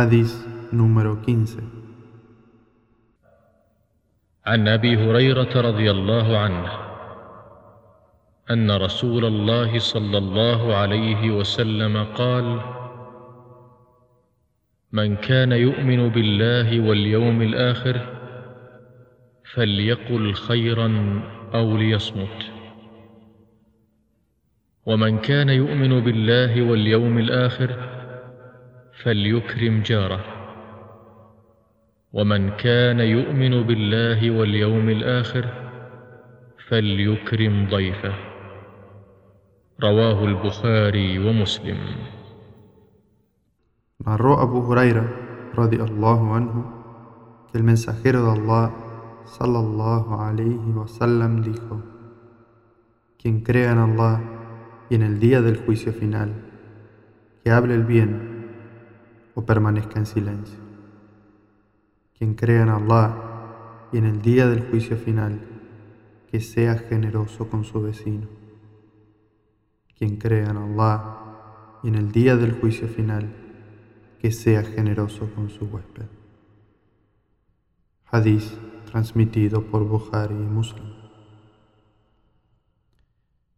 Hadith número 15 عن أبي هريرة رضي الله عنه أن رسول الله صلى الله عليه وسلم قال من كان يؤمن بالله واليوم الآخر فليقل خيرا أو ليصمت. ومن كان يؤمن بالله واليوم الآخر فليكرم جاره. ومن كان يؤمن بالله واليوم الآخر فليكرم ضيفه. رواه البخاري ومسلم. مروا أبو هريرة رضي الله عنه المنسخير الله صلى الله عليه وسلم ديكو كن كريان الله Allah y en el día del juicio o permanezca en silencio. Quien crea en Allah y en el día del juicio final, que sea generoso con su vecino. Quien crea en Allah y en el día del juicio final, que sea generoso con su huésped. Hadith transmitido por Bukhari y Muslim.